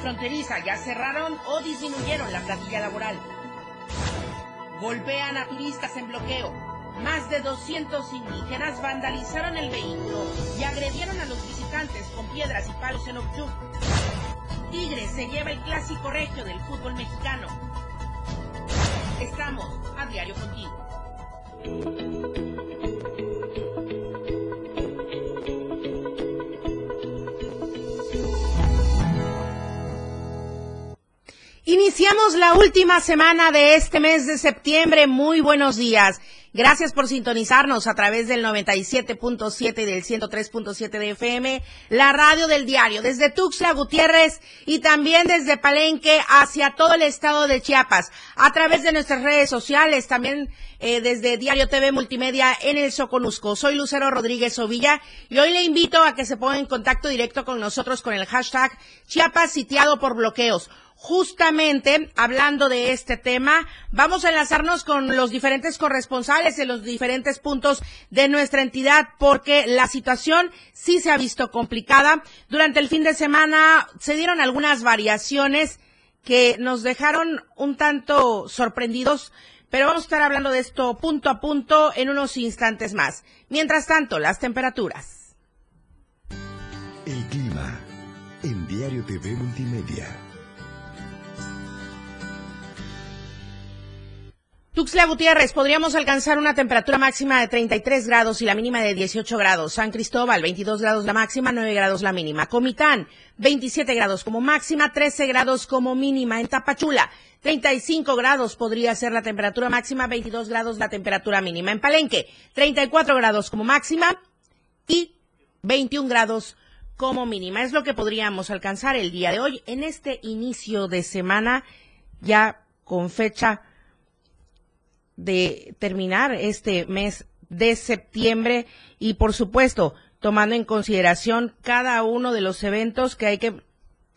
fronteriza ya cerraron o disminuyeron la plantilla laboral. Golpean a turistas en bloqueo. Más de 200 indígenas vandalizaron el vehículo y agredieron a los visitantes con piedras y palos en Ochuc. Tigres se lleva el clásico regio del fútbol mexicano. Estamos a diario contigo. Iniciamos la última semana de este mes de septiembre. Muy buenos días. Gracias por sintonizarnos a través del 97.7 y del 103.7 de FM, la radio del diario, desde Tuxtla Gutiérrez y también desde Palenque hacia todo el estado de Chiapas, a través de nuestras redes sociales, también eh, desde Diario TV Multimedia en el Soconusco. Soy Lucero Rodríguez Ovilla y hoy le invito a que se ponga en contacto directo con nosotros con el hashtag Chiapas sitiado por bloqueos justamente hablando de este tema, vamos a enlazarnos con los diferentes corresponsales en los diferentes puntos de nuestra entidad porque la situación sí se ha visto complicada. Durante el fin de semana se dieron algunas variaciones que nos dejaron un tanto sorprendidos, pero vamos a estar hablando de esto punto a punto en unos instantes más. Mientras tanto, las temperaturas. El clima en Diario TV Multimedia. Tuxtla Gutiérrez, podríamos alcanzar una temperatura máxima de 33 grados y la mínima de 18 grados. San Cristóbal, 22 grados la máxima, 9 grados la mínima. Comitán, 27 grados como máxima, 13 grados como mínima. En Tapachula, 35 grados podría ser la temperatura máxima, 22 grados la temperatura mínima. En Palenque, 34 grados como máxima y 21 grados como mínima. Es lo que podríamos alcanzar el día de hoy en este inicio de semana ya con fecha de terminar este mes de septiembre y por supuesto tomando en consideración cada uno de los eventos que hay que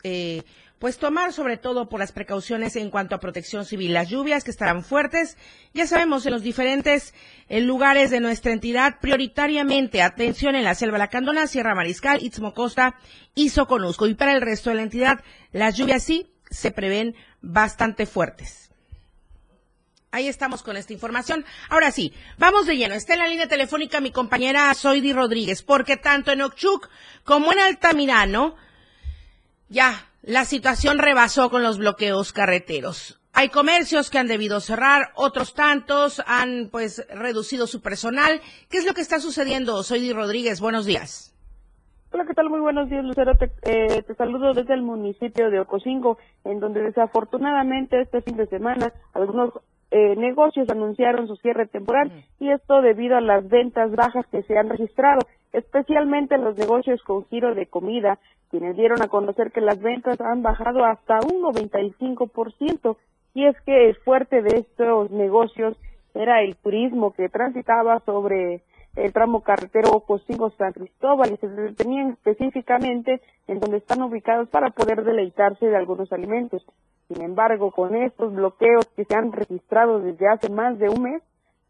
eh, pues tomar sobre todo por las precauciones en cuanto a protección civil. Las lluvias que estarán fuertes, ya sabemos, en los diferentes eh, lugares de nuestra entidad, prioritariamente atención en la Selva Lacandona, Sierra Mariscal, Istmo Costa y Soconusco. Y para el resto de la entidad, las lluvias sí se prevén bastante fuertes. Ahí estamos con esta información. Ahora sí, vamos de lleno. Está en la línea telefónica mi compañera Zoidi Rodríguez, porque tanto en Ochuc como en Altamirano, ya la situación rebasó con los bloqueos carreteros. Hay comercios que han debido cerrar, otros tantos han pues reducido su personal. ¿Qué es lo que está sucediendo, Zoidi Rodríguez? Buenos días. Hola, ¿qué tal? Muy buenos días, Lucero. Te, eh, te, saludo desde el municipio de Ocosingo, en donde desafortunadamente este fin de semana algunos eh, negocios anunciaron su cierre temporal y esto debido a las ventas bajas que se han registrado, especialmente los negocios con giro de comida, quienes dieron a conocer que las ventas han bajado hasta un 95%. Y es que el fuerte de estos negocios era el turismo que transitaba sobre el tramo carretero Cocingo San Cristóbal y se detenían específicamente en donde están ubicados para poder deleitarse de algunos alimentos. Sin embargo, con estos bloqueos que se han registrado desde hace más de un mes,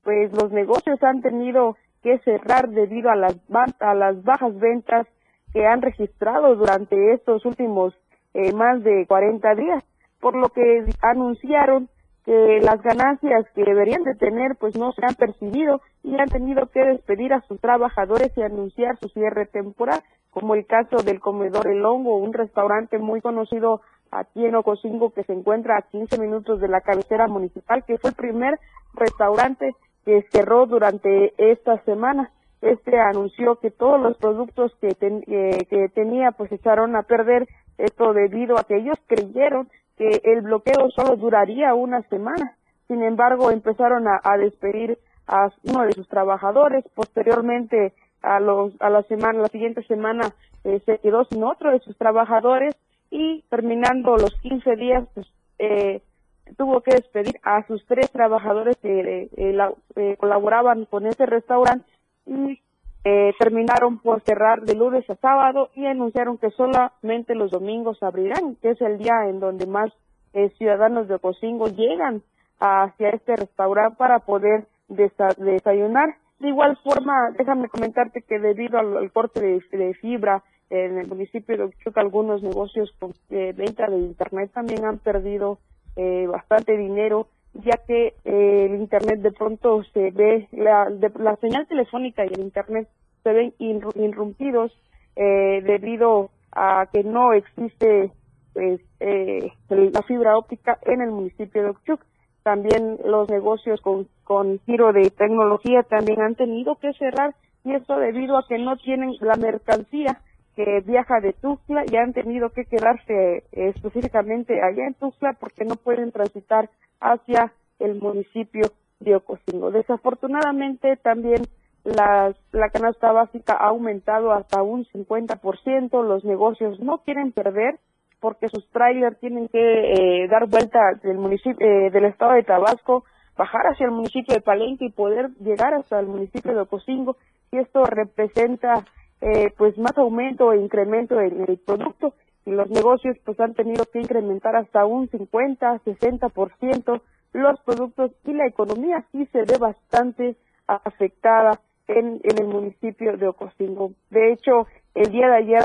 pues los negocios han tenido que cerrar debido a las, a las bajas ventas que han registrado durante estos últimos eh, más de 40 días, por lo que anunciaron que las ganancias que deberían de tener pues no se han percibido y han tenido que despedir a sus trabajadores y anunciar su cierre temporal, como el caso del comedor El Hongo, un restaurante muy conocido aquí en Ocosingo que se encuentra a 15 minutos de la cabecera municipal, que fue el primer restaurante que cerró durante esta semana. Este anunció que todos los productos que, eh, que tenía pues echaron a perder esto debido a que ellos creyeron que el bloqueo solo duraría una semana. Sin embargo, empezaron a, despedir a uno de sus trabajadores. Posteriormente, a, los, a la semana, la siguiente semana, eh, se quedó sin otro de sus trabajadores y terminando los 15 días, pues, eh, tuvo que despedir a sus tres trabajadores que eh, colaboraban con ese restaurante y eh, terminaron por cerrar de lunes a sábado y anunciaron que solamente los domingos abrirán, que es el día en donde más eh, ciudadanos de Ocosingo llegan hacia este restaurante para poder desayunar. De igual forma, déjame comentarte que debido al, corte de, fibra en el municipio de Ochuc algunos negocios con eh, venta de internet también han perdido eh, bastante dinero ya que eh, el internet de pronto se ve la, la señal telefónica y el internet se ven irrumpidos debido a que no existe pues, la fibra óptica en el municipio de Ochuc también los negocios con, con giro de tecnología también han tenido que cerrar y esto debido a que no tienen la mercancía que viaja de Tuxtla y han tenido que quedarse eh, específicamente allá en Tuxtla porque no pueden transitar hacia el municipio de Ocosingo. Desafortunadamente también la canasta básica ha aumentado hasta un 50%, los negocios no quieren perder porque sus trailers tienen que eh, dar vuelta del municipio eh, del estado de Tabasco, bajar hacia el municipio de Palenque y poder llegar hasta el municipio de Ocosingo y esto representa eh, pues más aumento e incremento en el producto y los negocios pues han tenido que incrementar hasta un 50, 60% los productos y la economía sí se ve bastante afectada en, en el municipio de Ocosingo. De hecho, el día de ayer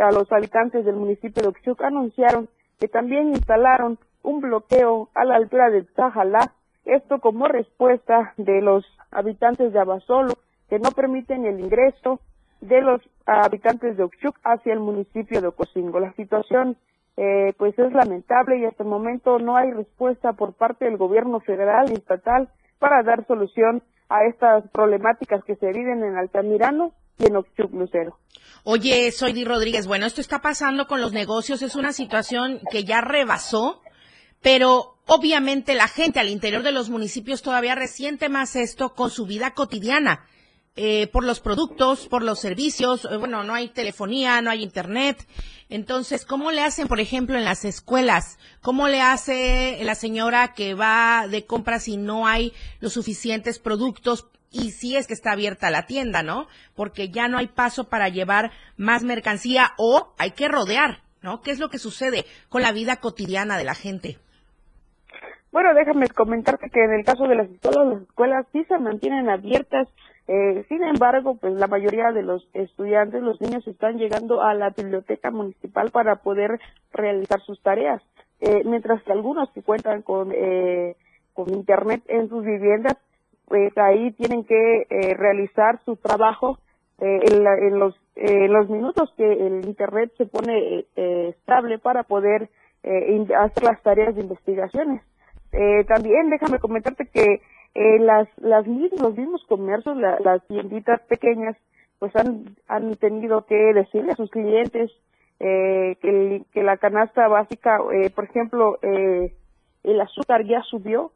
a los habitantes del municipio de Oxuc anunciaron que también instalaron un bloqueo a la altura de Tajalá, esto como respuesta de los habitantes de Abasolo que no permiten el ingreso de los habitantes de Oxuc hacia el municipio de Ocosingo. La situación eh, pues es lamentable y hasta el momento no hay respuesta por parte del gobierno federal y estatal para dar solución a estas problemáticas que se viven en Altamirano y en Oxuc Lucero. Oye, soy Di Rodríguez. Bueno, esto está pasando con los negocios. Es una situación que ya rebasó, pero obviamente la gente al interior de los municipios todavía resiente más esto con su vida cotidiana. Eh, por los productos, por los servicios, eh, bueno, no hay telefonía, no hay internet. Entonces, ¿cómo le hacen, por ejemplo, en las escuelas? ¿Cómo le hace la señora que va de compras si no hay los suficientes productos y si es que está abierta la tienda, ¿no? Porque ya no hay paso para llevar más mercancía o hay que rodear, ¿no? ¿Qué es lo que sucede con la vida cotidiana de la gente? Bueno, déjame comentarte que en el caso de las escuelas, las escuelas sí se mantienen abiertas. Eh, sin embargo, pues la mayoría de los estudiantes, los niños están llegando a la biblioteca municipal para poder realizar sus tareas, eh, mientras que algunos que cuentan con eh, con internet en sus viviendas pues ahí tienen que eh, realizar su trabajo eh, en, los, los minutos que el Internet se pone estable para poder hacer las tareas de investigaciones. también déjame comentarte que las, las los mismos comercios, las tienditas pequeñas, pues han, han tenido que decirle a sus clientes que, que la canasta básica, por ejemplo, el azúcar ya subió,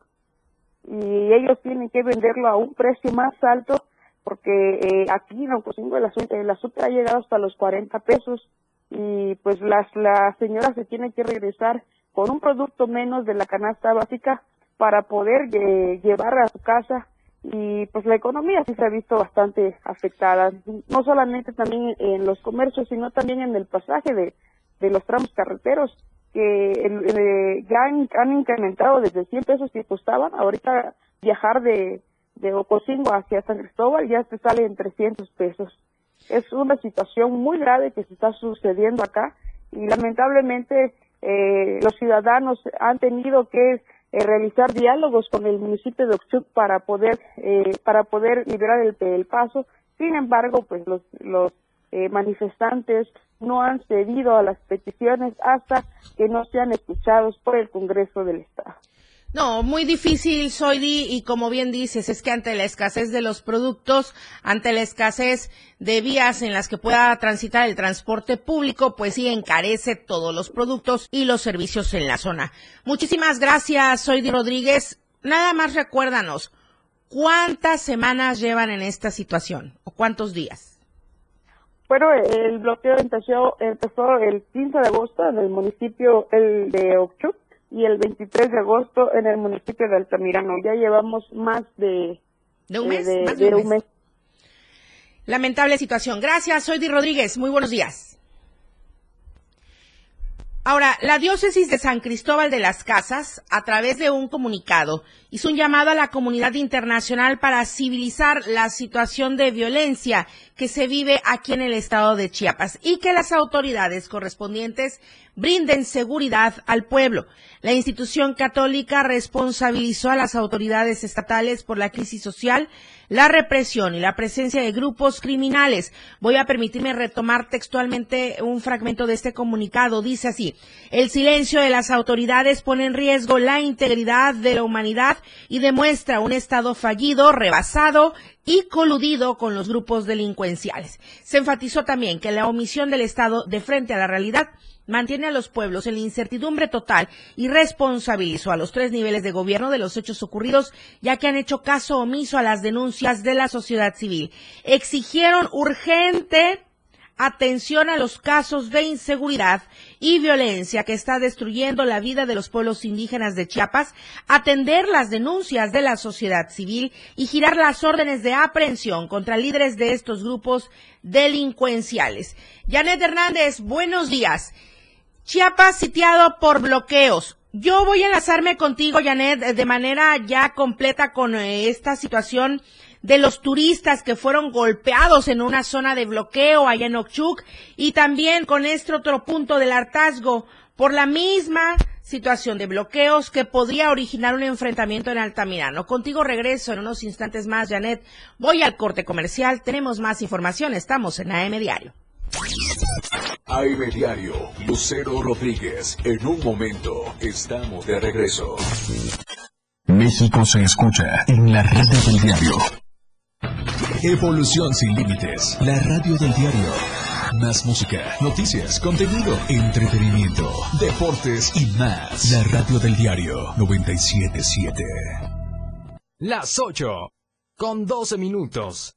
y ellos tienen que venderlo a un precio más alto porque eh, aquí en Ocosingo el azúcar, el azúcar ha llegado hasta los 40 pesos y pues las la señora se tiene que regresar con un producto menos de la canasta básica para poder eh, llevar a su casa y pues la economía sí se ha visto bastante afectada, no solamente también en los comercios, sino también en el pasaje de, de los tramos carreteros que eh, ya han, incrementado desde 100 pesos que costaban, ahorita viajar de, de Ocosingo hacia San Cristóbal ya te sale en 300 pesos. Es una situación muy grave que se está sucediendo acá y lamentablemente eh, los ciudadanos han tenido que eh, realizar diálogos con el municipio de Oxuc para poder eh, para poder liberar el, paso. Sin embargo, pues los los eh, manifestantes no han cedido a las peticiones hasta que no sean escuchados por el Congreso del Estado. No, muy difícil, Soidi, y como bien dices, es que ante la escasez de los productos, ante la escasez de vías en las que pueda transitar el transporte público, pues sí encarece todos los productos y los servicios en la zona. Muchísimas gracias, Soidi Rodríguez. Nada más recuérdanos, ¿cuántas semanas llevan en esta situación o cuántos días? Bueno, el bloqueo empezó, empezó el 15 de agosto en el municipio el de Ochuc y el 23 de agosto en el municipio de Altamirano. Ya llevamos más de, ¿De un eh, mes. Lamentable situación. Gracias, soy Di Rodríguez. Muy buenos días. Ahora, la diócesis de San Cristóbal de las Casas, a través de un comunicado, hizo un llamado a la comunidad internacional para civilizar la situación de violencia que se vive aquí en el estado de Chiapas y que las autoridades correspondientes brinden seguridad al pueblo. La institución católica responsabilizó a las autoridades estatales por la crisis social, la represión y la presencia de grupos criminales. Voy a permitirme retomar textualmente un fragmento de este comunicado. Dice así, el silencio de las autoridades pone en riesgo la integridad de la humanidad y demuestra un Estado fallido, rebasado y coludido con los grupos delincuenciales. Se enfatizó también que la omisión del Estado de frente a la realidad mantiene a los pueblos en la incertidumbre total y responsabilizó a los tres niveles de gobierno de los hechos ocurridos, ya que han hecho caso omiso a las denuncias de la sociedad civil. Exigieron urgente atención a los casos de inseguridad y violencia que está destruyendo la vida de los pueblos indígenas de Chiapas, atender las denuncias de la sociedad civil y girar las órdenes de aprehensión contra líderes de estos grupos delincuenciales. Janet Hernández, buenos días. Chiapas sitiado por bloqueos. Yo voy a enlazarme contigo, Janet, de manera ya completa con eh, esta situación de los turistas que fueron golpeados en una zona de bloqueo allá en Ochuc y también con este otro punto del hartazgo por la misma situación de bloqueos que podría originar un enfrentamiento en Altamirano. Contigo regreso en unos instantes más, Janet. Voy al corte comercial. Tenemos más información. Estamos en AM Diario. AM Diario, Lucero Rodríguez. En un momento estamos de regreso. México se escucha en la red del diario. Evolución sin límites. La radio del diario. Más música, noticias, contenido, entretenimiento, deportes y más. La radio del diario 977. Las 8 con 12 minutos.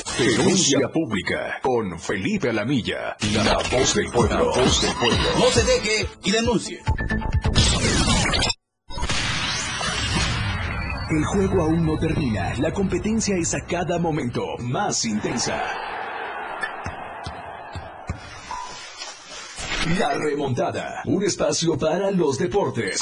Denuncia pública con Felipe Alamilla, la voz del pueblo. voz del pueblo. No se deje y denuncie. El juego aún no termina. La competencia es a cada momento más intensa. La remontada. Un espacio para los deportes.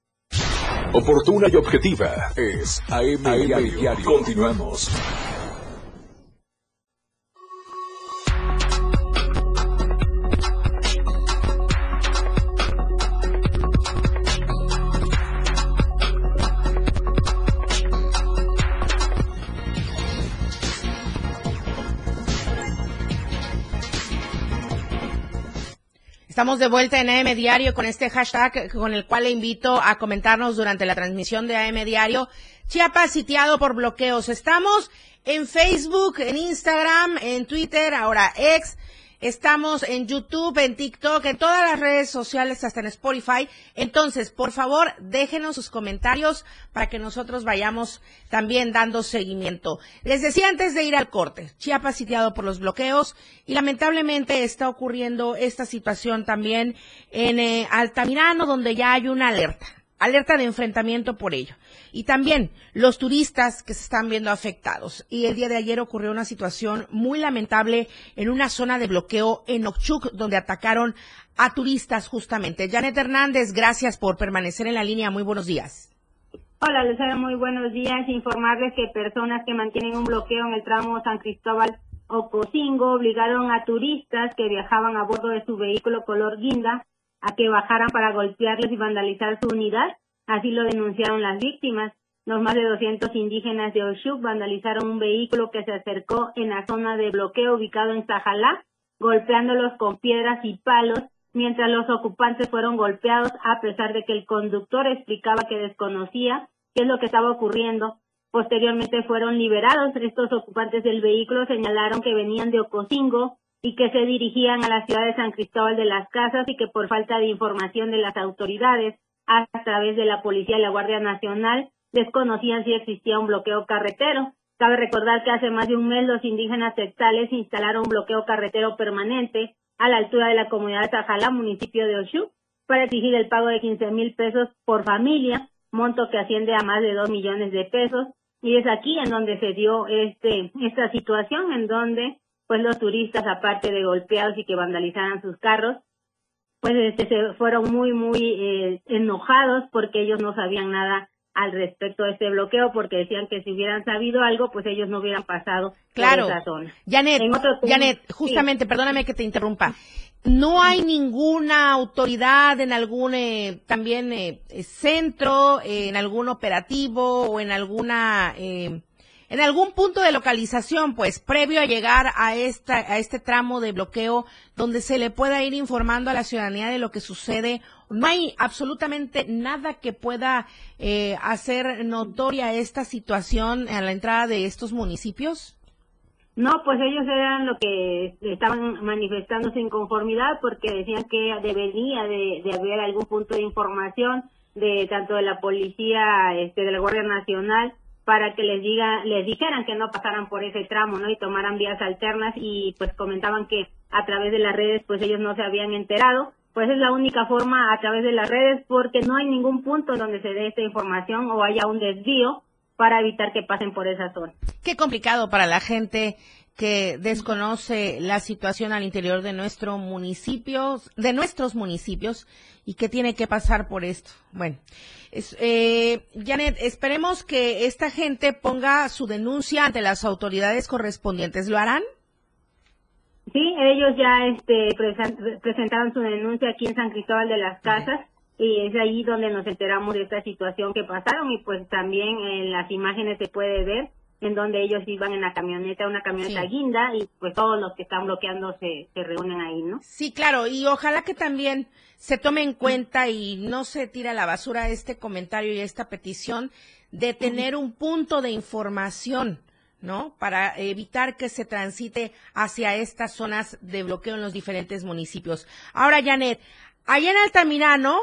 Oportuna y objetiva es AM, Diario. Continuamos. Estamos de vuelta en AM Diario con este hashtag con el cual le invito a comentarnos durante la transmisión de AM Diario. Chiapas sitiado por bloqueos. Estamos en Facebook, en Instagram, en Twitter, ahora ex. Estamos en YouTube, en TikTok, en todas las redes sociales, hasta en Spotify. Entonces, por favor, déjenos sus comentarios para que nosotros vayamos también dando seguimiento. Les decía antes de ir al corte, Chiapas sitiado por los bloqueos y lamentablemente está ocurriendo esta situación también en eh, Altamirano, donde ya hay una alerta alerta de enfrentamiento por ello. Y también los turistas que se están viendo afectados. Y el día de ayer ocurrió una situación muy lamentable en una zona de bloqueo en Okchuk, donde atacaron a turistas justamente. Janet Hernández, gracias por permanecer en la línea. Muy buenos días. Hola, Lucero, muy buenos días. Informarles que personas que mantienen un bloqueo en el tramo San Cristóbal Ocosingo obligaron a turistas que viajaban a bordo de su vehículo color guinda a que bajaran para golpearles y vandalizar su unidad. Así lo denunciaron las víctimas. Los más de 200 indígenas de Oshuk vandalizaron un vehículo que se acercó en la zona de bloqueo ubicado en Sajalá, golpeándolos con piedras y palos, mientras los ocupantes fueron golpeados a pesar de que el conductor explicaba que desconocía qué es lo que estaba ocurriendo. Posteriormente fueron liberados. Estos ocupantes del vehículo señalaron que venían de Ocosingo y que se dirigían a la ciudad de San Cristóbal de las Casas y que por falta de información de las autoridades a través de la Policía y la Guardia Nacional desconocían si existía un bloqueo carretero. Cabe recordar que hace más de un mes los indígenas textales instalaron un bloqueo carretero permanente a la altura de la comunidad de Tajala, municipio de Oshú, para exigir el pago de 15 mil pesos por familia, monto que asciende a más de dos millones de pesos. Y es aquí en donde se dio este, esta situación, en donde pues los turistas, aparte de golpeados y que vandalizaran sus carros, pues este, se fueron muy, muy eh, enojados porque ellos no sabían nada al respecto de este bloqueo porque decían que si hubieran sabido algo, pues ellos no hubieran pasado claro. por esa zona. Janet, Janet, justamente, perdóname que te interrumpa. No hay ninguna autoridad en algún eh, también eh, centro, en algún operativo o en alguna eh, en algún punto de localización, pues, previo a llegar a, esta, a este tramo de bloqueo, donde se le pueda ir informando a la ciudadanía de lo que sucede. No hay absolutamente nada que pueda eh, hacer notoria esta situación a la entrada de estos municipios. No, pues ellos eran lo que estaban manifestando su inconformidad porque decían que debería de, de haber algún punto de información de tanto de la policía, este, de la Guardia Nacional para que les diga, les dijeran que no pasaran por ese tramo, ¿no? Y tomaran vías alternas y pues comentaban que a través de las redes pues ellos no se habían enterado. Pues es la única forma a través de las redes porque no hay ningún punto donde se dé esta información o haya un desvío para evitar que pasen por esa zona. Qué complicado para la gente que desconoce la situación al interior de nuestro municipio, de nuestros municipios y que tiene que pasar por esto. Bueno, eh, Janet, esperemos que esta gente ponga su denuncia ante las autoridades correspondientes. ¿Lo harán? Sí, ellos ya este, presentaron su denuncia aquí en San Cristóbal de las Casas y es ahí donde nos enteramos de esta situación que pasaron y pues también en las imágenes se puede ver en donde ellos iban en la camioneta, una camioneta guinda, y pues todos los que están bloqueando se, se reúnen ahí, ¿no? Sí, claro, y ojalá que también se tome en cuenta y no se tire a la basura este comentario y esta petición de tener un punto de información, ¿no? Para evitar que se transite hacia estas zonas de bloqueo en los diferentes municipios. Ahora, Janet, allá en Altamirano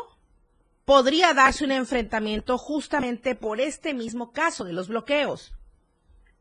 podría darse un enfrentamiento justamente por este mismo caso de los bloqueos.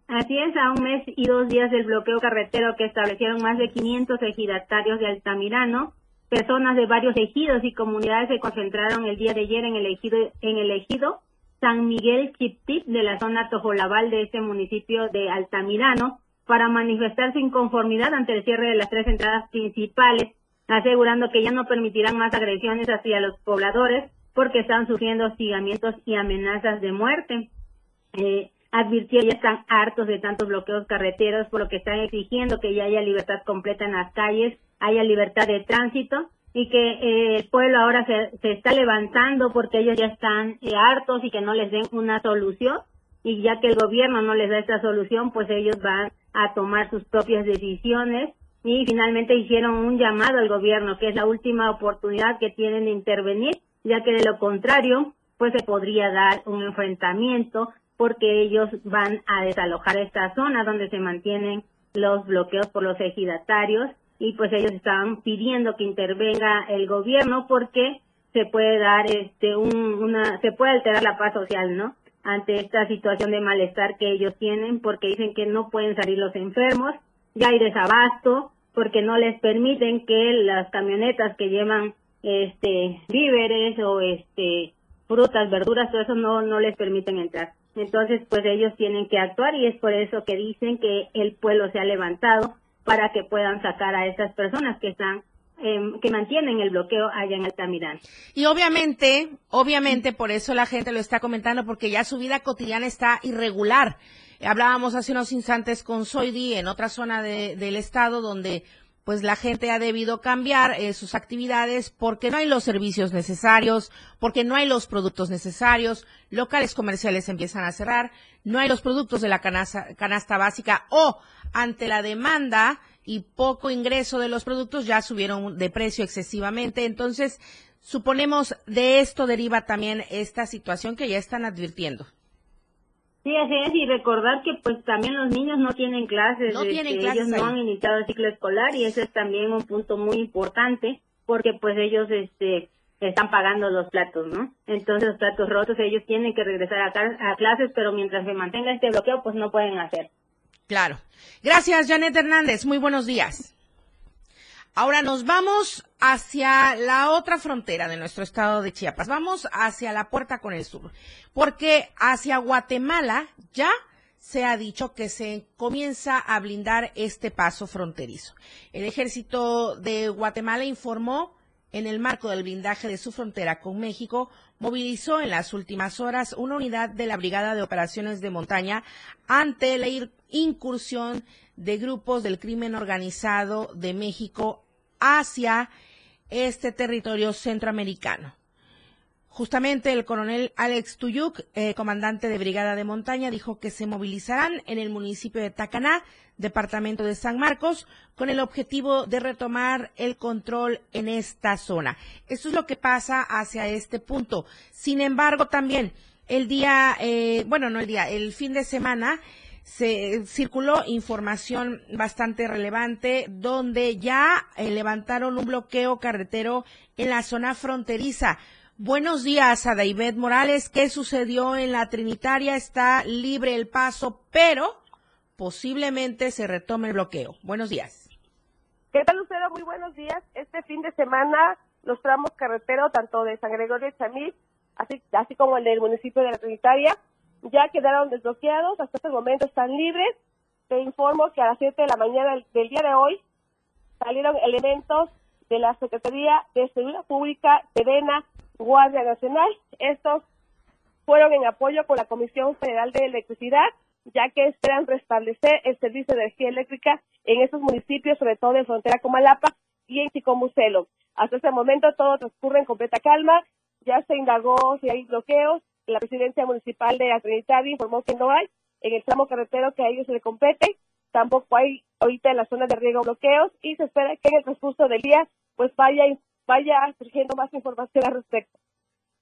Así es, a un mes y dos días del bloqueo carretero que establecieron más de 500 ejidatarios de Altamirano, personas de varios ejidos y comunidades se concentraron el día de ayer en el ejido, en el ejido San Miguel Chiptip de la zona Tojolabal de este municipio de Altamirano para manifestar su inconformidad ante el cierre de las tres entradas principales, asegurando que ya no permitirán más agresiones hacia los pobladores porque están sufriendo hostigamientos y amenazas de muerte. Eh, advirtió ya están hartos de tantos bloqueos carreteros, por lo que están exigiendo que ya haya libertad completa en las calles, haya libertad de tránsito y que eh, el pueblo ahora se, se, está levantando porque ellos ya están eh, hartos y que no les den una solución y ya que el gobierno no les da esta solución, pues ellos van a tomar sus propias decisiones y finalmente hicieron un llamado al gobierno, que es la última oportunidad que tienen de intervenir, ya que de lo contrario, pues se podría dar un enfrentamiento porque ellos van a desalojar esta zona donde se mantienen los bloqueos por los ejidatarios y pues ellos estaban pidiendo que intervenga el gobierno porque se puede dar este una se puede alterar la paz social, ¿no? Ante esta situación de malestar que ellos tienen porque dicen que no pueden salir los enfermos, ya hay desabasto porque no les permiten que las camionetas que llevan este víveres o este frutas, verduras, todo eso no no les permiten entrar. Entonces, pues ellos tienen que actuar y es por eso que dicen que el pueblo se ha levantado para que puedan sacar a esas personas que están em, que mantienen el bloqueo allá en Altamirano. Y obviamente, obviamente por eso la gente lo está comentando porque ya su vida cotidiana está irregular. Hablábamos hace unos instantes con Soidi en otra zona del estado donde pues la gente ha debido cambiar eh, sus actividades porque no hay los servicios necesarios, porque no hay los productos necesarios, locales comerciales empiezan a cerrar, no hay los productos de la canasta, canasta básica o ante la demanda y poco ingreso de los productos ya subieron de precio excesivamente. Entonces, suponemos de esto deriva también esta situación que ya están advirtiendo. Sí, así es, y recordar que pues también los niños no tienen clases, no tienen este, clases ellos no han iniciado el ciclo escolar y ese es también un punto muy importante porque pues ellos este están pagando los platos, ¿no? Entonces los platos rotos ellos tienen que regresar a, a clases, pero mientras se mantenga este bloqueo pues no pueden hacer. Claro. Gracias, Janet Hernández. Muy buenos días. Ahora nos vamos hacia la otra frontera de nuestro estado de Chiapas. Vamos hacia la puerta con el sur, porque hacia Guatemala ya se ha dicho que se comienza a blindar este paso fronterizo. El ejército de Guatemala informó en el marco del blindaje de su frontera con México, movilizó en las últimas horas una unidad de la Brigada de Operaciones de Montaña ante la incursión de grupos del crimen organizado de México hacia este territorio centroamericano. Justamente el coronel Alex Tuyuk, eh, comandante de Brigada de Montaña, dijo que se movilizarán en el municipio de Tacaná, departamento de San Marcos, con el objetivo de retomar el control en esta zona. Eso es lo que pasa hacia este punto. Sin embargo, también el día, eh, bueno, no el día, el fin de semana, se circuló información bastante relevante donde ya eh, levantaron un bloqueo carretero en la zona fronteriza. Buenos días a David Morales. ¿Qué sucedió en la Trinitaria? Está libre el paso, pero posiblemente se retome el bloqueo. Buenos días. ¿Qué tal, Lucero? Muy buenos días. Este fin de semana los tramos carreteros, tanto de San Gregorio de Chamí, así, así como el del municipio de la Trinitaria, ya quedaron desbloqueados, hasta este momento están libres. Te informo que a las 7 de la mañana del día de hoy salieron elementos de la Secretaría de Seguridad Pública, Sedena, Guardia Nacional. Estos fueron en apoyo con la Comisión Federal de Electricidad, ya que esperan restablecer el servicio de energía eléctrica en estos municipios, sobre todo en frontera con Malapa y en Chicomucelo. Hasta este momento todo transcurre en completa calma, ya se indagó si hay bloqueos, la presidencia municipal de Trinitaria informó que no hay en el tramo carretero que a ellos se le compete, tampoco hay ahorita en la zona de riego bloqueos y se espera que en el transcurso del día pues vaya vaya surgiendo más información al respecto.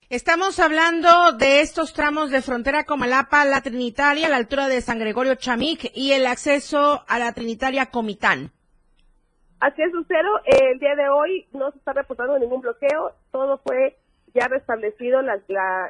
Estamos hablando de estos tramos de frontera Comalapa, la Trinitaria, a la altura de San Gregorio Chamic y el acceso a la Trinitaria Comitán. Así es, Lucero. el día de hoy no se está reportando ningún bloqueo. Todo fue ya restablecido la,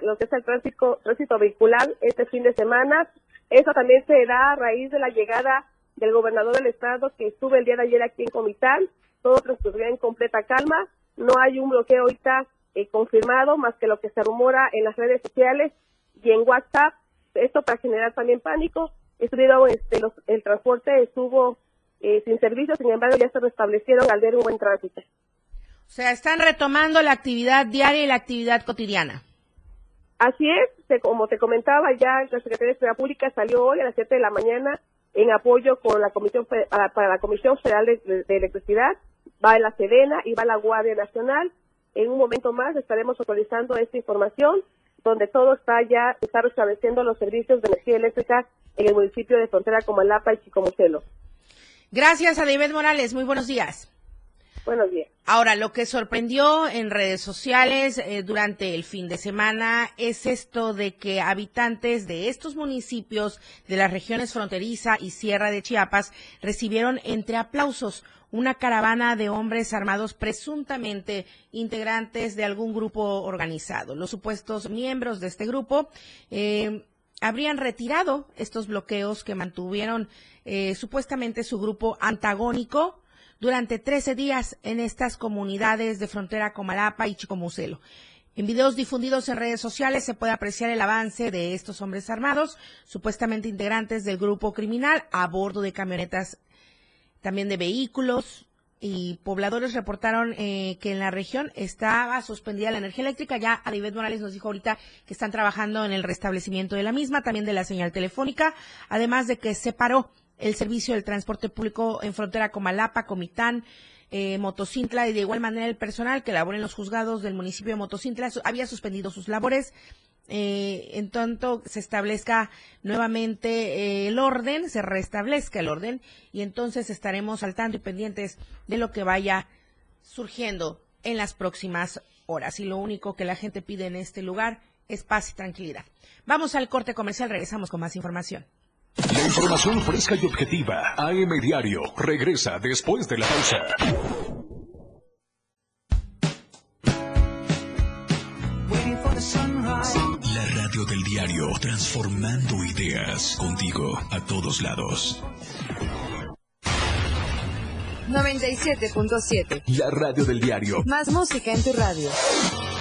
lo que es el tránsito, tránsito vehicular este fin de semana. Eso también se da a raíz de la llegada del gobernador del estado que estuvo el día de ayer aquí en Comitán. Todo transcurrió en completa calma. No hay un bloqueo ahorita eh, confirmado más que lo que se rumora en las redes sociales y en WhatsApp. Esto para generar también pánico. Estuvieron, este, el transporte estuvo eh, sin servicio, sin embargo ya se restablecieron al ver un buen tránsito. O sea, están retomando la actividad diaria y la actividad cotidiana. Así es, como te comentaba, ya la Secretaría de Seguridad Pública salió hoy a las 7 de la mañana en apoyo con la Comisión para, la Comisión Federal de, Electricidad, va la Sedena y va la Guardia Nacional. En un momento más estaremos actualizando esta información, donde todo está ya, está restableciendo los servicios de energía eléctrica en el municipio de frontera como Lapa y Chicomucelo. Gracias a David Morales, muy buenos días. Buenos días. Ahora, lo que sorprendió en redes sociales eh, durante el fin de semana es esto de que habitantes de estos municipios de las regiones fronteriza y Sierra de Chiapas recibieron entre aplausos una caravana de hombres armados presuntamente integrantes de algún grupo organizado. Los supuestos miembros de este grupo eh, habrían retirado estos bloqueos que mantuvieron eh, supuestamente su grupo antagónico durante 13 días en estas comunidades de frontera Comalapa y Chicomucelo. En videos difundidos en redes sociales se puede apreciar el avance de estos hombres armados, supuestamente integrantes del grupo criminal, a bordo de camionetas, también de vehículos, y pobladores reportaron eh, que en la región estaba suspendida la energía eléctrica. Ya Aribet Morales nos dijo ahorita que están trabajando en el restablecimiento de la misma, también de la señal telefónica, además de que se paró el servicio del transporte público en frontera Comalapa, Comitán, eh, Motocintla y de igual manera el personal que labora en los juzgados del municipio de Motocintla había suspendido sus labores. Eh, en tanto se establezca nuevamente eh, el orden, se restablezca el orden y entonces estaremos al tanto y pendientes de lo que vaya surgiendo en las próximas horas. Y lo único que la gente pide en este lugar es paz y tranquilidad. Vamos al corte comercial, regresamos con más información. La información fresca y objetiva. AM Diario. Regresa después de la pausa. La radio del diario. Transformando ideas. Contigo a todos lados. 97.7. La radio del diario. Más música en tu radio.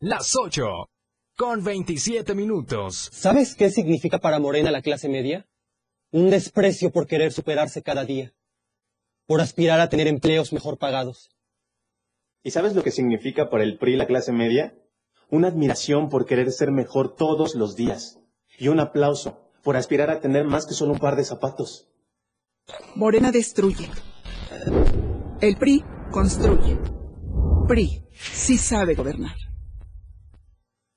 Las 8 con 27 minutos. ¿Sabes qué significa para Morena la clase media? Un desprecio por querer superarse cada día, por aspirar a tener empleos mejor pagados. ¿Y sabes lo que significa para el PRI la clase media? Una admiración por querer ser mejor todos los días. Y un aplauso por aspirar a tener más que solo un par de zapatos. Morena destruye. El PRI construye. PRI sí sabe gobernar.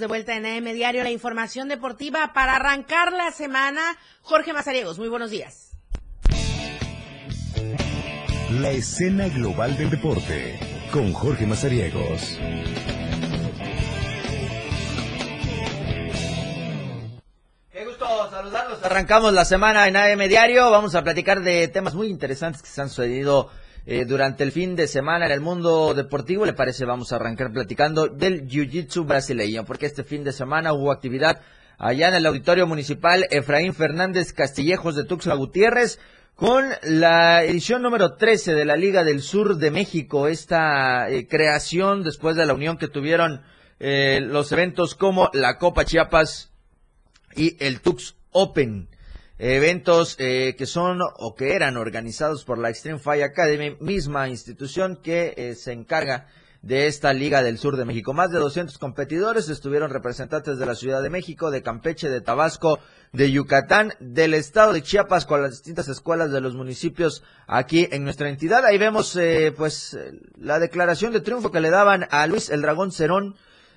De vuelta en AM Diario, la información deportiva para arrancar la semana. Jorge Mazariegos, muy buenos días. La escena global del deporte con Jorge Mazariegos. Qué gusto saludarlos. Arrancamos la semana en AM Diario. Vamos a platicar de temas muy interesantes que se han sucedido eh, durante el fin de semana en el mundo deportivo. ¿Le parece? Vamos a arrancar platicando del Jiu-Jitsu brasileño, porque este fin de semana hubo actividad allá en el Auditorio Municipal Efraín Fernández Castillejos de Tuxtla Gutiérrez con la edición número 13 de la Liga del Sur de México, esta eh, creación después de la unión que tuvieron eh, los eventos como la Copa Chiapas y el Tux Open. Eventos eh, que son o que eran organizados por la Extreme Fire Academy, misma institución que se encarga de esta Liga del Sur de México. Más de 200 competidores estuvieron representantes de la Ciudad de México, de Campeche, de Tabasco, de Yucatán, del estado de Chiapas con las distintas escuelas de los municipios aquí en nuestra entidad. Ahí vemos eh, pues la declaración de triunfo que le daban a Luis el Dragón Cerón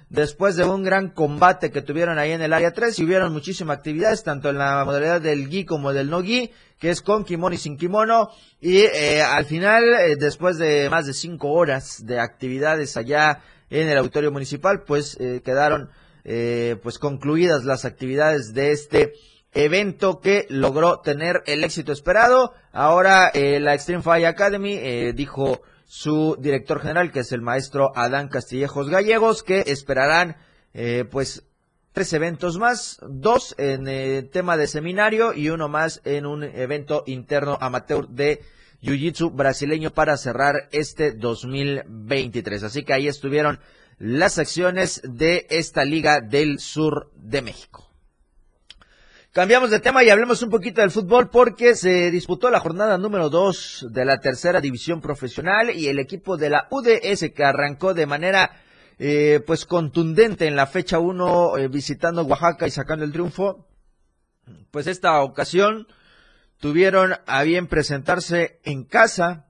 después de un gran combate que tuvieron ahí en el área 3 y hubieron muchísimas actividades, tanto en la modalidad del gi como del no gi, que es con kimono y sin kimono. Y eh, al final, eh, después de más de cinco horas de actividades allá en el auditorio municipal, pues eh, quedaron pues concluidas las actividades de este evento que logró tener el éxito esperado. Ahora la Extreme Fire Academy dijo su director general, que es el maestro Adán Castillejos Gallegos, que esperarán eh, pues tres eventos más, dos en el tema de seminario y uno más en un evento interno amateur de Jiu-Jitsu brasileño para cerrar este 2023. Así que ahí estuvieron las acciones de esta Liga del Sur de México. Cambiamos de tema y hablemos un poquito del fútbol porque se disputó la jornada número 2 de la tercera división profesional y el equipo de la UDS que arrancó de manera eh, pues contundente en la fecha 1 eh, visitando Oaxaca y sacando el triunfo, pues esta ocasión tuvieron a bien presentarse en casa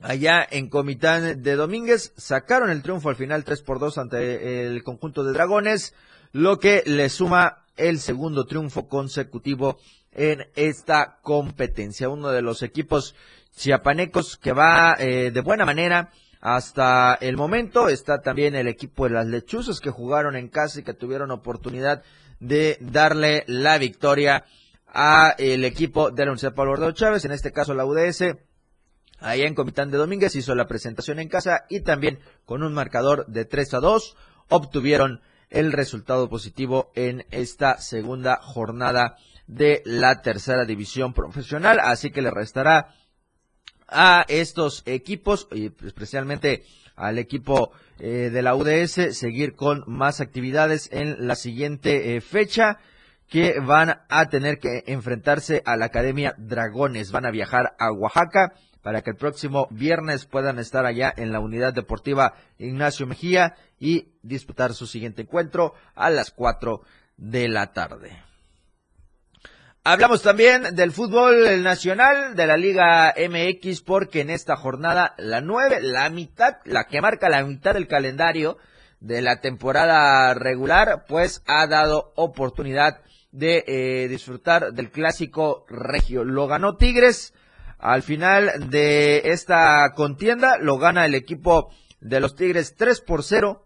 allá en Comitán de Domínguez, sacaron el triunfo al final 3 por 2 ante el conjunto de Dragones, lo que le suma el segundo triunfo consecutivo en esta competencia. Uno de los equipos chiapanecos que va eh, de buena manera hasta el momento. Está también el equipo de las lechuzas que jugaron en casa y que tuvieron oportunidad de darle la victoria a el equipo de la Universidad Pablo Chávez, en este caso la UDS. Allá en Comitán de Domínguez hizo la presentación en casa y también con un marcador de 3 a 2 obtuvieron el resultado positivo en esta segunda jornada de la tercera división profesional. Así que le restará a estos equipos, y especialmente al equipo eh, de la UDS, seguir con más actividades en la siguiente eh, fecha que van a tener que enfrentarse a la Academia Dragones. Van a viajar a Oaxaca para que el próximo viernes puedan estar allá en la unidad deportiva Ignacio Mejía y disputar su siguiente encuentro a las 4 de la tarde. Hablamos también del fútbol nacional de la Liga MX porque en esta jornada la 9, la mitad, la que marca la mitad del calendario de la temporada regular, pues ha dado oportunidad de eh, disfrutar del clásico regio. Lo ganó Tigres al final de esta contienda lo gana el equipo de los Tigres 3 por 0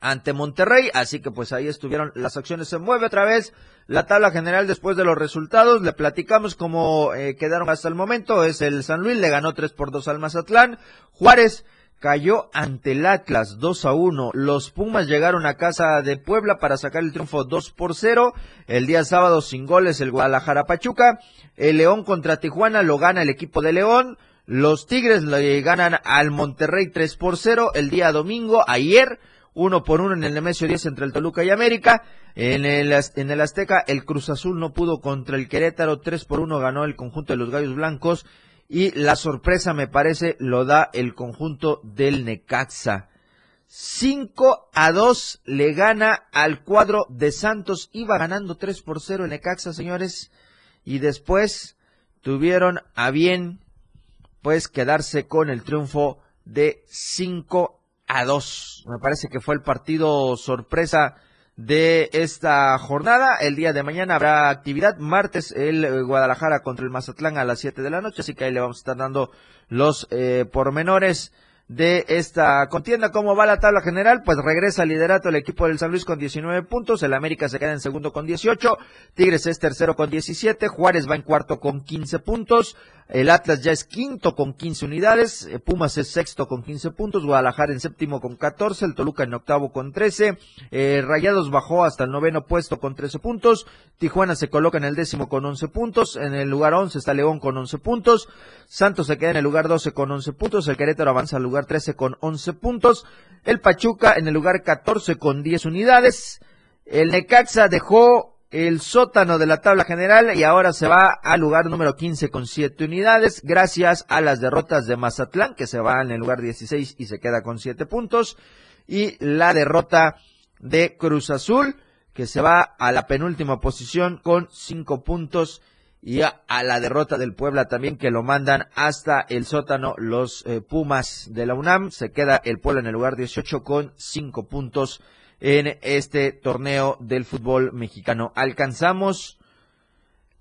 ante Monterrey, así que pues ahí estuvieron las acciones. Se mueve otra vez la tabla general después de los resultados. Le platicamos cómo eh, quedaron hasta el momento. Es el San Luis, le ganó 3 por 2 al Mazatlán. Juárez cayó ante el Atlas 2 a 1. Los Pumas llegaron a casa de Puebla para sacar el triunfo 2 por 0. El día sábado sin goles el Guadalajara Pachuca. El León contra Tijuana lo gana el equipo de León. Los Tigres le ganan al Monterrey 3 por 0 el día domingo, ayer, 1 por 1 en el Nemesio 10 entre el Toluca y América. En el, en el Azteca, el Cruz Azul no pudo contra el Querétaro, 3 por 1 ganó el conjunto de los Gallos Blancos. Y la sorpresa, me parece, lo da el conjunto del Necaxa. 5 a 2 le gana al cuadro de Santos. Iba ganando 3 por 0 el Necaxa, señores. Y después tuvieron a bien, pues, quedarse con el triunfo de 5 a 2. Me parece que fue el partido sorpresa de esta jornada. El día de mañana habrá actividad. Martes el eh, Guadalajara contra el Mazatlán a las 7 de la noche. Así que ahí le vamos a estar dando los eh, pormenores de esta contienda. ¿Cómo va la tabla general? Pues regresa al liderato el equipo del San Luis con 19 puntos, el América se queda en segundo con 18, Tigres es tercero con 17, Juárez va en cuarto con 15 puntos, el Atlas ya es quinto con 15 unidades, eh, Pumas es sexto con 15 puntos, Guadalajara en séptimo con 14, el Toluca en octavo con 13, eh, Rayados bajó hasta el noveno puesto con 13 puntos, Tijuana se coloca en el décimo con 11 puntos, en el lugar 11 está León con 11 puntos, Santos se queda en el lugar 12 con 11 puntos, el Querétaro avanza al lugar 13 con 11 puntos, el Pachuca en el lugar 14 con 10 unidades, el Necaxa dejó el sótano de la tabla general y ahora se va al lugar número 15 con 7 unidades gracias a las derrotas de Mazatlán que se va en el lugar 16 y se queda con 7 puntos y la derrota de Cruz Azul que se va a la penúltima posición con 5 puntos y a, la derrota del Puebla también que lo mandan hasta el sótano los eh, Pumas de la UNAM. Se queda el Puebla en el lugar 18 con 5 puntos en este torneo del fútbol mexicano. Alcanzamos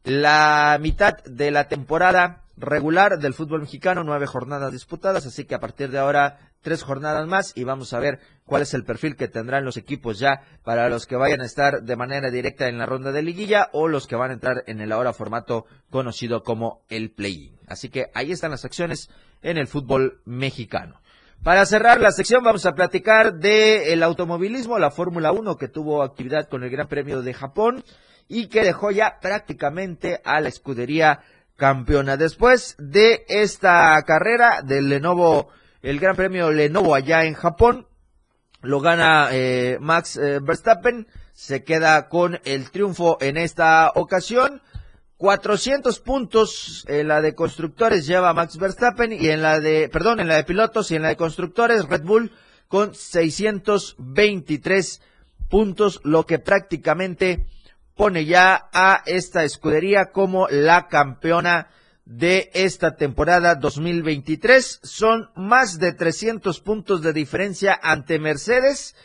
la mitad de la temporada regular del fútbol mexicano, nueve jornadas disputadas, así que a partir de ahora tres jornadas más y vamos a ver cuál es el perfil que tendrán los equipos ya para los que vayan a estar de manera directa en la ronda de liguilla o los que van a entrar en el ahora formato conocido como el play-in. Así que ahí están las acciones en el fútbol mexicano. Para cerrar la sección vamos a platicar del automovilismo, la Fórmula 1 que tuvo actividad con el Gran Premio de Japón y que dejó ya prácticamente a la escudería campeona. Después de esta carrera del Lenovo, el Gran Premio Lenovo allá en Japón, lo gana eh, Max eh, Verstappen, se queda con el triunfo en esta ocasión. 400 puntos en la de constructores lleva Max Verstappen y en la de, perdón, en la de pilotos y en la de constructores Red Bull con 623 puntos, lo que prácticamente pone ya a esta escudería como la campeona de esta temporada 2023. Son más de 300 puntos de diferencia ante Mercedes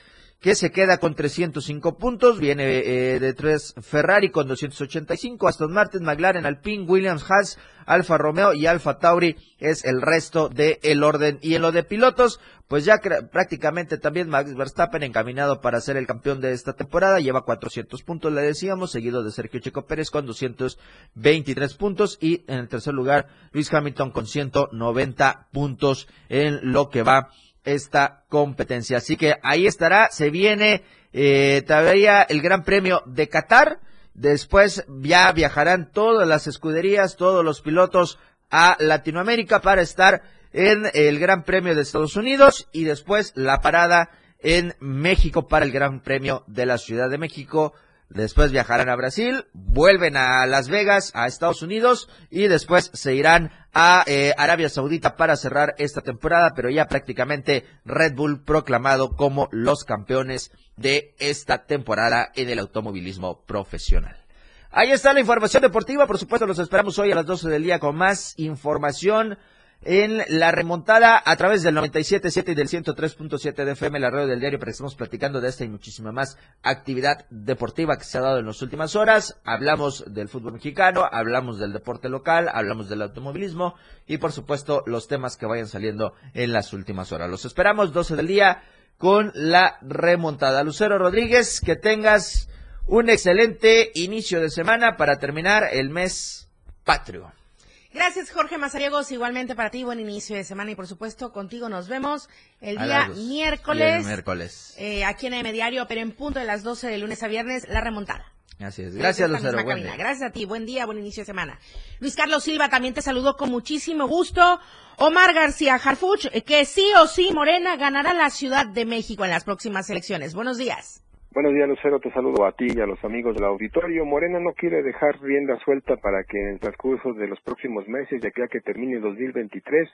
que se queda con 305 puntos, viene eh, de tres Ferrari con 285, Aston Martin, McLaren, Alpine, Williams, Haas, Alfa Romeo y Alfa Tauri es el resto del el orden. Y en lo de pilotos, pues ya prácticamente también Max Verstappen encaminado para ser el campeón de esta temporada, lleva 400 puntos, le decíamos, seguido de Sergio Checo Pérez con 223 puntos y en el tercer lugar Luis Hamilton con 190 puntos en lo que va esta competencia. Así que ahí estará, se viene eh, todavía el Gran Premio de Qatar. Después ya viajarán todas las escuderías, todos los pilotos a Latinoamérica para estar en el Gran Premio de Estados Unidos y después la parada en México para el Gran Premio de la Ciudad de México después viajarán a Brasil, vuelven a Las Vegas, a Estados Unidos y después se irán a eh, Arabia Saudita para cerrar esta temporada, pero ya prácticamente Red Bull proclamado como los campeones de esta temporada en el automovilismo profesional. Ahí está la información deportiva, por supuesto los esperamos hoy a las 12 del día con más información en la remontada a través del 97.7 y del 103.7 de FM, la radio del diario, para que estemos platicando de esta y muchísima más actividad deportiva que se ha dado en las últimas horas. Hablamos del fútbol mexicano, hablamos del deporte local, hablamos del automovilismo y por supuesto los temas que vayan saliendo en las últimas horas. Los esperamos 12 del día con la remontada. Lucero Rodríguez, que tengas un excelente inicio de semana para terminar el mes patrio. Gracias, Jorge Mazariegos. Igualmente para ti, buen inicio de semana y por supuesto contigo nos vemos el día miércoles. miércoles. Eh, aquí en el Diario, pero en punto de las 12 de lunes a viernes, la remontada. Así es. Gracias, Lucero. Gracias a ti. Buen día, buen inicio de semana. Luis Carlos Silva también te saludo con muchísimo gusto. Omar García Harfuch, que sí o sí Morena ganará la Ciudad de México en las próximas elecciones. Buenos días. Buenos días, Lucero. Te saludo a ti y a los amigos del auditorio. Morena no quiere dejar rienda suelta para que en el transcurso de los próximos meses, ya que que termine 2023,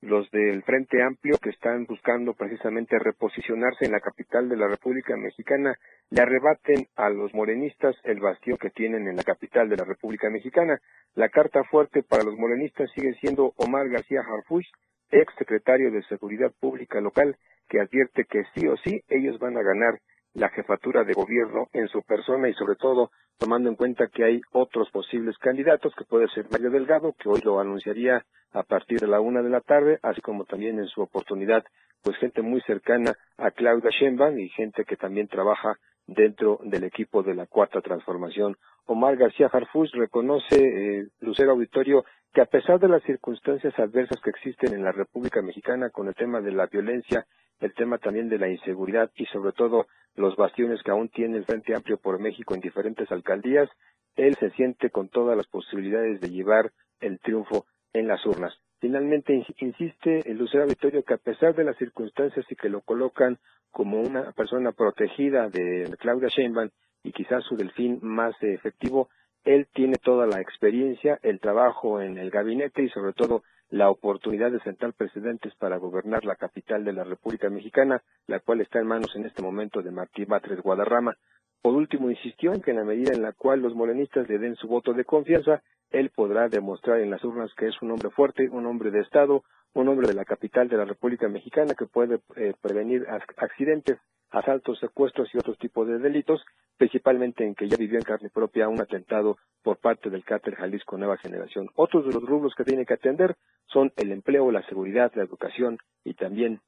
los del Frente Amplio que están buscando precisamente reposicionarse en la capital de la República Mexicana le arrebaten a los morenistas el bastión que tienen en la capital de la República Mexicana. La carta fuerte para los morenistas sigue siendo Omar García Harfuch, ex secretario de Seguridad Pública local, que advierte que sí o sí ellos van a ganar la jefatura de gobierno en su persona y sobre todo tomando en cuenta que hay otros posibles candidatos, que puede ser Mario Delgado, que hoy lo anunciaría a partir de la una de la tarde, así como también en su oportunidad, pues gente muy cercana a Claudia Sheinbaum y gente que también trabaja dentro del equipo de la Cuarta Transformación. Omar García Harfus reconoce, eh, Lucero Auditorio, que a pesar de las circunstancias adversas que existen en la República Mexicana con el tema de la violencia, el tema también de la inseguridad y sobre todo los bastiones que aún tiene el Frente Amplio por México en diferentes alcaldías, él se siente con todas las posibilidades de llevar el triunfo en las urnas. Finalmente insiste Lucero Auditorio que a pesar de las circunstancias y que lo colocan como una persona protegida de Claudia Sheinbaum y quizás su delfín más efectivo, él tiene toda la experiencia, el trabajo en el gabinete y sobre todo la oportunidad de sentar presidentes para gobernar la capital de la República Mexicana, la cual está en manos en este momento de Martí Batres Guadarrama. Por último, insistió en que en la medida en la cual los morenistas le den su voto de confianza, él podrá demostrar en las urnas que es un hombre fuerte, un hombre de Estado, un hombre de la capital de la República Mexicana que puede eh, prevenir accidentes, asaltos, secuestros y otros tipos de delitos, principalmente en que ya vivió en carne propia un atentado por parte del cártel Jalisco Nueva Generación. Otros de los rubros que tiene que atender son el empleo, la seguridad, la educación y también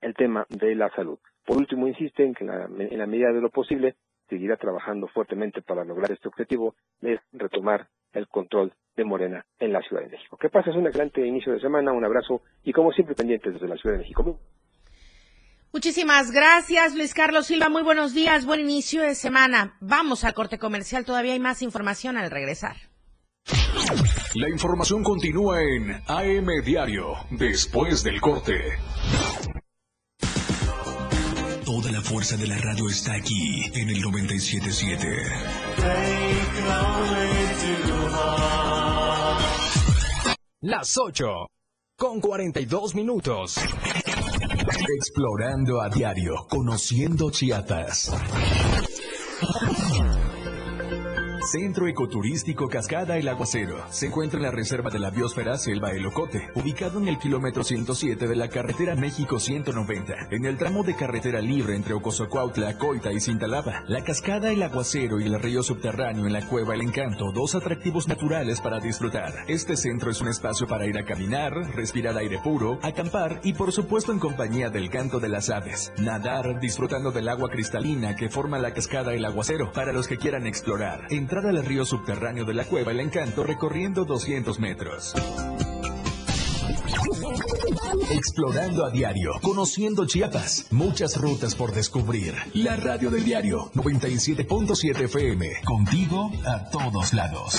el tema de la salud. Por último, insiste en que en la medida de lo posible seguirá trabajando fuertemente para lograr este objetivo de retomar el control de Morena en la Ciudad de México. ¿Qué pasa? Es un excelente inicio de semana, un abrazo y como siempre pendientes desde la Ciudad de México. Muchísimas gracias, Luis Carlos Silva. Muy buenos días, buen inicio de semana. Vamos al corte comercial, todavía hay más información al regresar. La información continúa en AM Diario, después del corte. La fuerza de la radio está aquí en el 977. Las 8 con 42 minutos. Explorando a diario, conociendo Chiapas. Centro Ecoturístico Cascada El Aguacero. Se encuentra en la Reserva de la Biosfera Selva El Ocote, ubicado en el kilómetro 107 de la carretera México 190, en el tramo de carretera libre entre Ocosocuautla, Coita y Cintalapa. La Cascada El Aguacero y el río subterráneo en la Cueva El Encanto, dos atractivos naturales para disfrutar. Este centro es un espacio para ir a caminar, respirar aire puro, acampar y por supuesto en compañía del canto de las aves. Nadar disfrutando del agua cristalina que forma la Cascada El Aguacero para los que quieran explorar entrar al río subterráneo de la cueva El Encanto recorriendo 200 metros. Explorando a diario, conociendo Chiapas, muchas rutas por descubrir. La radio del diario 97.7 FM, contigo a todos lados.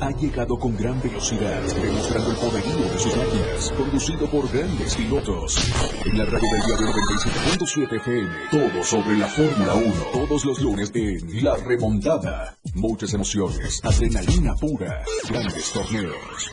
ha llegado con gran velocidad, demostrando el poderío de sus máquinas, conducido por grandes pilotos. En la radio del diario 97.7 FM, todo sobre la Fórmula 1, todos los lunes en La Remontada. Muchas emociones, adrenalina pura, grandes torneos.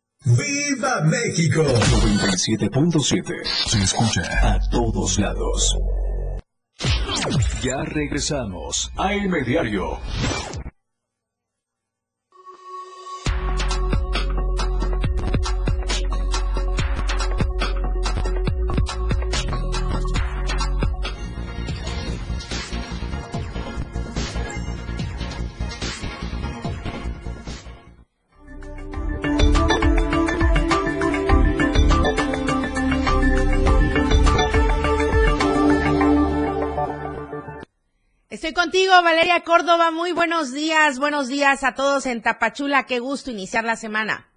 ¡Viva México! 97.7. Se escucha a todos lados. Ya regresamos a El Diario. Valeria Córdoba. Muy buenos días, buenos días a todos en Tapachula. Qué gusto iniciar la semana.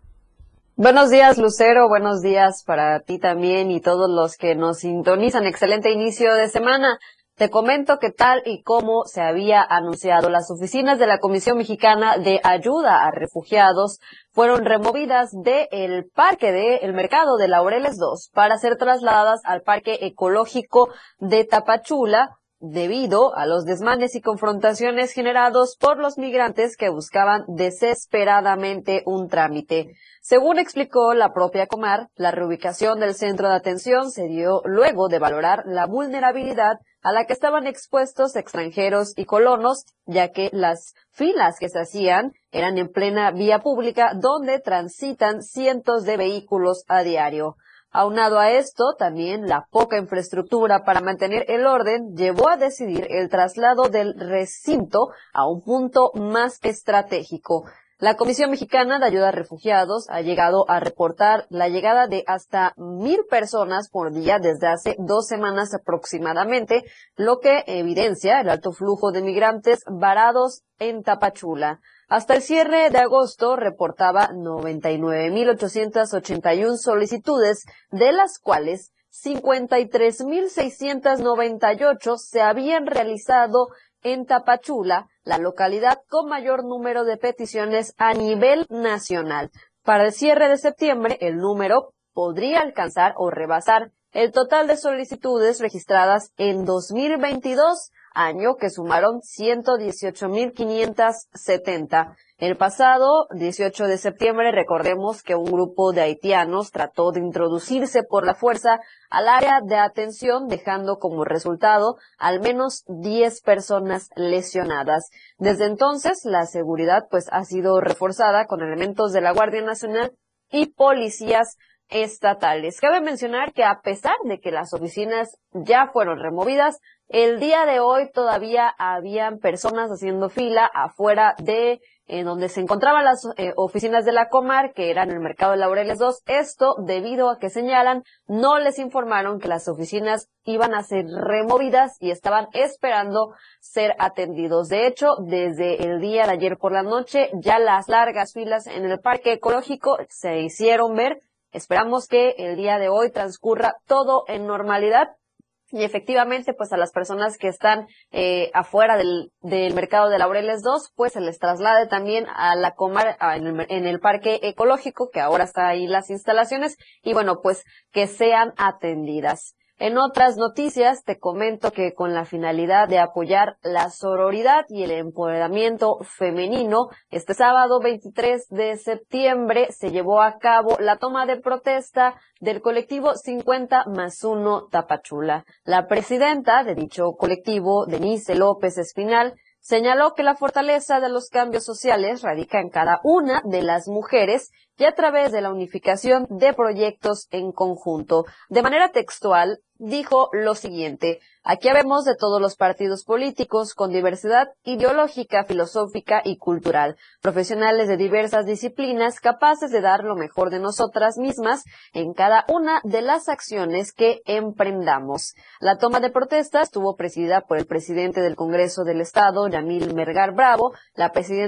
Buenos días, Lucero. Buenos días para ti también y todos los que nos sintonizan. Excelente inicio de semana. Te comento que tal y como se había anunciado, las oficinas de la Comisión Mexicana de Ayuda a Refugiados fueron removidas del parque del mercado de Laureles 2 para ser trasladadas al Parque Ecológico de Tapachula debido a los desmanes y confrontaciones generados por los migrantes que buscaban desesperadamente un trámite. Según explicó la propia Comar, la reubicación del centro de atención se dio luego de valorar la vulnerabilidad a la que estaban expuestos extranjeros y colonos, ya que las filas que se hacían eran en plena vía pública donde transitan cientos de vehículos a diario. Aunado a esto, también la poca infraestructura para mantener el orden llevó a decidir el traslado del recinto a un punto más estratégico. La Comisión Mexicana de Ayuda a Refugiados ha llegado a reportar la llegada de hasta mil personas por día desde hace dos semanas aproximadamente, lo que evidencia el alto flujo de migrantes varados en Tapachula. Hasta el cierre de agosto reportaba 99.881 solicitudes, de las cuales 53.698 se habían realizado en Tapachula, la localidad con mayor número de peticiones a nivel nacional. Para el cierre de septiembre, el número podría alcanzar o rebasar el total de solicitudes registradas en 2022 año que sumaron 118.570. El pasado 18 de septiembre recordemos que un grupo de haitianos trató de introducirse por la fuerza al área de atención dejando como resultado al menos 10 personas lesionadas. Desde entonces la seguridad pues ha sido reforzada con elementos de la Guardia Nacional y policías estatales. Cabe mencionar que a pesar de que las oficinas ya fueron removidas, el día de hoy todavía habían personas haciendo fila afuera de en donde se encontraban las eh, oficinas de la Comar, que eran el mercado de Laureles 2. Esto debido a que señalan, no les informaron que las oficinas iban a ser removidas y estaban esperando ser atendidos. De hecho, desde el día de ayer por la noche, ya las largas filas en el parque ecológico se hicieron ver. Esperamos que el día de hoy transcurra todo en normalidad y efectivamente, pues a las personas que están eh, afuera del, del, mercado de Laureles 2, pues se les traslade también a la Comar, en, el, en el parque ecológico, que ahora está ahí las instalaciones, y bueno, pues que sean atendidas. En otras noticias te comento que con la finalidad de apoyar la sororidad y el empoderamiento femenino, este sábado 23 de septiembre se llevó a cabo la toma de protesta del colectivo 50 más 1 Tapachula. La presidenta de dicho colectivo, Denise López Espinal, Señaló que la fortaleza de los cambios sociales radica en cada una de las mujeres y a través de la unificación de proyectos en conjunto. De manera textual, dijo lo siguiente, aquí habemos de todos los partidos políticos con diversidad ideológica, filosófica y cultural, profesionales de diversas disciplinas capaces de dar lo mejor de nosotras mismas en cada una de las acciones que emprendamos. La toma de protesta estuvo presidida por el presidente del Congreso del Estado, Yamil Mergar Bravo, la presidenta